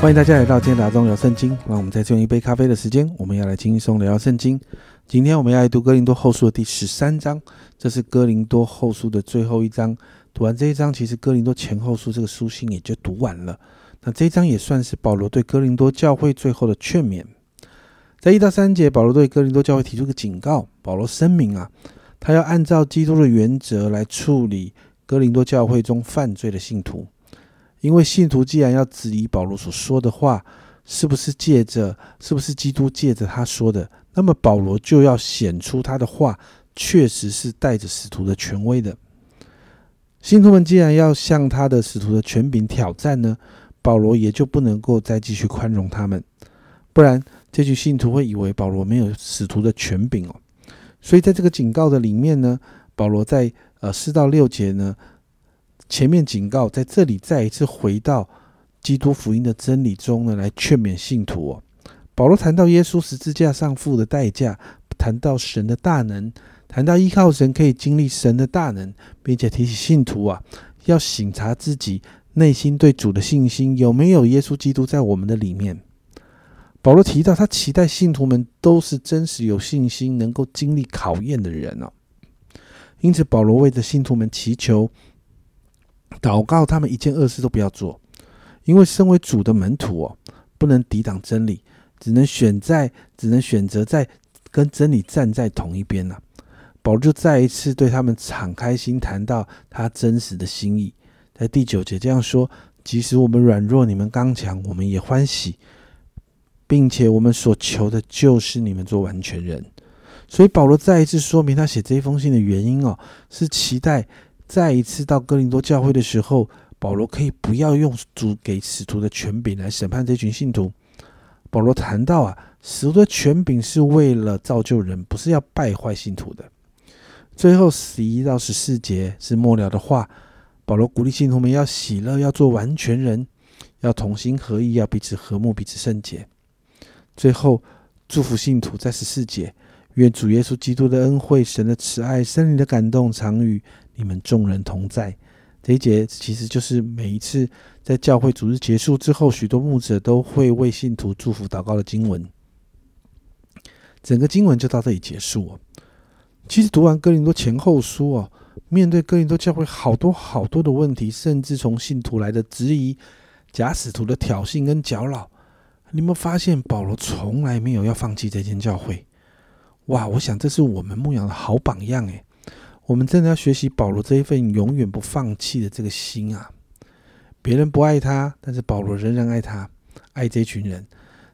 欢迎大家来到今天的阿中聊圣经。让我们再次用一杯咖啡的时间，我们要来轻松聊聊圣经。今天我们要来读哥林多后书的第十三章，这是哥林多后书的最后一章。读完这一章，其实哥林多前后书这个书信也就读完了。那这一章也算是保罗对哥林多教会最后的劝勉。在一到三节，保罗对哥林多教会提出个警告。保罗声明啊，他要按照基督的原则来处理哥林多教会中犯罪的信徒。因为信徒既然要质疑保罗所说的话是不是借着，是不是基督借着他说的，那么保罗就要显出他的话确实是带着使徒的权威的。信徒们既然要向他的使徒的权柄挑战呢，保罗也就不能够再继续宽容他们，不然这群信徒会以为保罗没有使徒的权柄哦。所以在这个警告的里面呢，保罗在呃四到六节呢。前面警告，在这里再一次回到基督福音的真理中呢，来劝勉信徒哦。保罗谈到耶稣十字架上付的代价，谈到神的大能，谈到依靠神可以经历神的大能，并且提醒信徒啊，要省察自己内心对主的信心有没有耶稣基督在我们的里面。保罗提到，他期待信徒们都是真实有信心、能够经历考验的人哦。因此，保罗为着信徒们祈求。祷告他们一件恶事都不要做，因为身为主的门徒哦，不能抵挡真理，只能选在，只能选择在跟真理站在同一边呐。保罗就再一次对他们敞开心，谈到他真实的心意，在第九节这样说：即使我们软弱，你们刚强，我们也欢喜，并且我们所求的就是你们做完全人。所以保罗再一次说明他写这封信的原因哦，是期待。再一次到哥林多教会的时候，保罗可以不要用主给使徒的权柄来审判这群信徒。保罗谈到啊，使徒的权柄是为了造就人，不是要败坏信徒的。最后十一到十四节是末了的话，保罗鼓励信徒们要喜乐，要做完全人，要同心合意，要彼此和睦，彼此圣洁。最后祝福信徒在十四节，愿主耶稣基督的恩惠、神的慈爱、圣灵的感动常与。你们众人同在这一节，其实就是每一次在教会主日结束之后，许多牧者都会为信徒祝福祷告的经文。整个经文就到这里结束哦。其实读完哥林多前后书哦，面对哥林多教会好多好多的问题，甚至从信徒来的质疑、假使徒的挑衅跟搅扰，你有没有发现保罗从来没有要放弃这间教会？哇，我想这是我们牧养的好榜样诶。我们真的要学习保罗这一份永远不放弃的这个心啊！别人不爱他，但是保罗仍然爱他，爱这群人。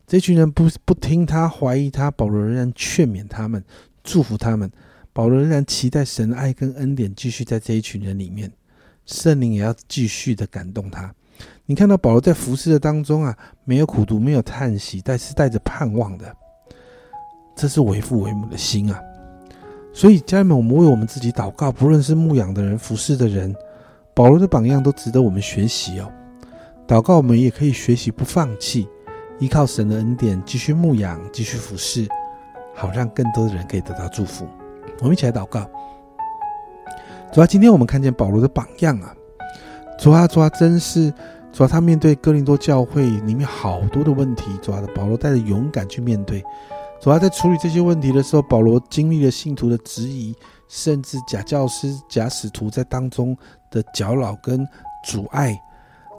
这群人不不听他，怀疑他，保罗仍然劝勉他们，祝福他们。保罗仍然期待神爱跟恩典继续在这一群人里面，圣灵也要继续的感动他。你看到保罗在服侍的当中啊，没有苦读，没有叹息，但是带着盼望的，这是为父为母的心啊！所以，家人们，我们为我们自己祷告，不论是牧养的人、服侍的人，保罗的榜样都值得我们学习哦。祷告，我们也可以学习不放弃，依靠神的恩典，继续牧养，继续服侍，好让更多的人可以得到祝福。我们一起来祷告。主啊，今天我们看见保罗的榜样啊，主啊，主啊，真是主啊，他面对哥林多教会里面好多的问题，主啊，保罗带着勇敢去面对。主要在处理这些问题的时候，保罗经历了信徒的质疑，甚至假教师、假使徒在当中的搅扰跟阻碍。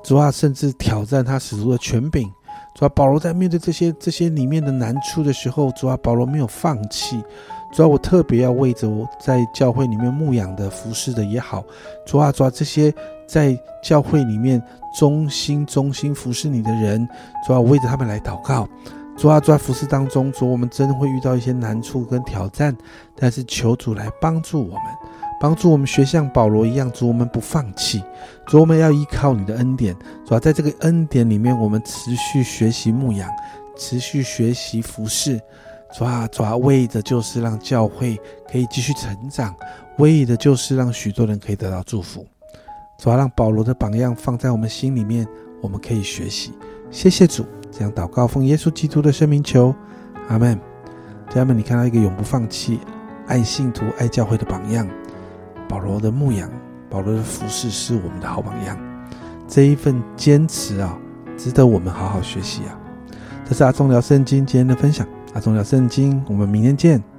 主要甚至挑战他使徒的权柄。主要保罗在面对这些这些里面的难处的时候，主要保罗没有放弃。主要我特别要为着我在教会里面牧养的、服侍的也好，主要主要这些在教会里面忠心忠心服侍你的人，主要为着他们来祷告。主啊，在服侍当中，主我们真的会遇到一些难处跟挑战，但是求主来帮助我们，帮助我们学像保罗一样，主我们不放弃，主我们要依靠你的恩典。主啊，在这个恩典里面，我们持续学习牧养，持续学习服侍。主啊，主啊，为的就是让教会可以继续成长，为的就是让许多人可以得到祝福。主啊，让保罗的榜样放在我们心里面，我们可以学习。谢谢主。这样祷告，奉耶稣基督的圣名求，阿门。家人们，你看到一个永不放弃、爱信徒、爱教会的榜样。保罗的牧养，保罗的服饰是我们的好榜样。这一份坚持啊，值得我们好好学习啊。这是阿忠聊圣经今天的分享，阿忠聊圣经，我们明天见。